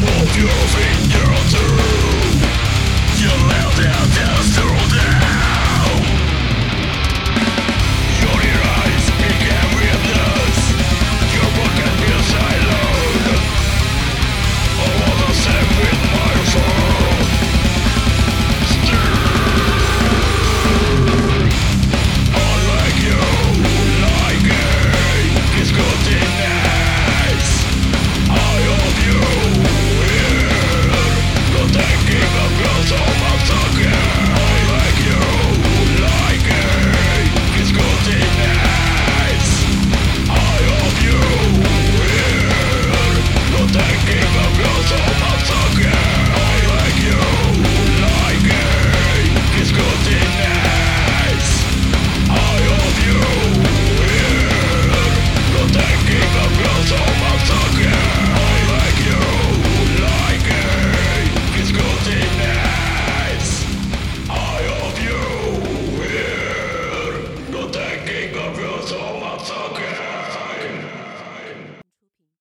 Of your feet.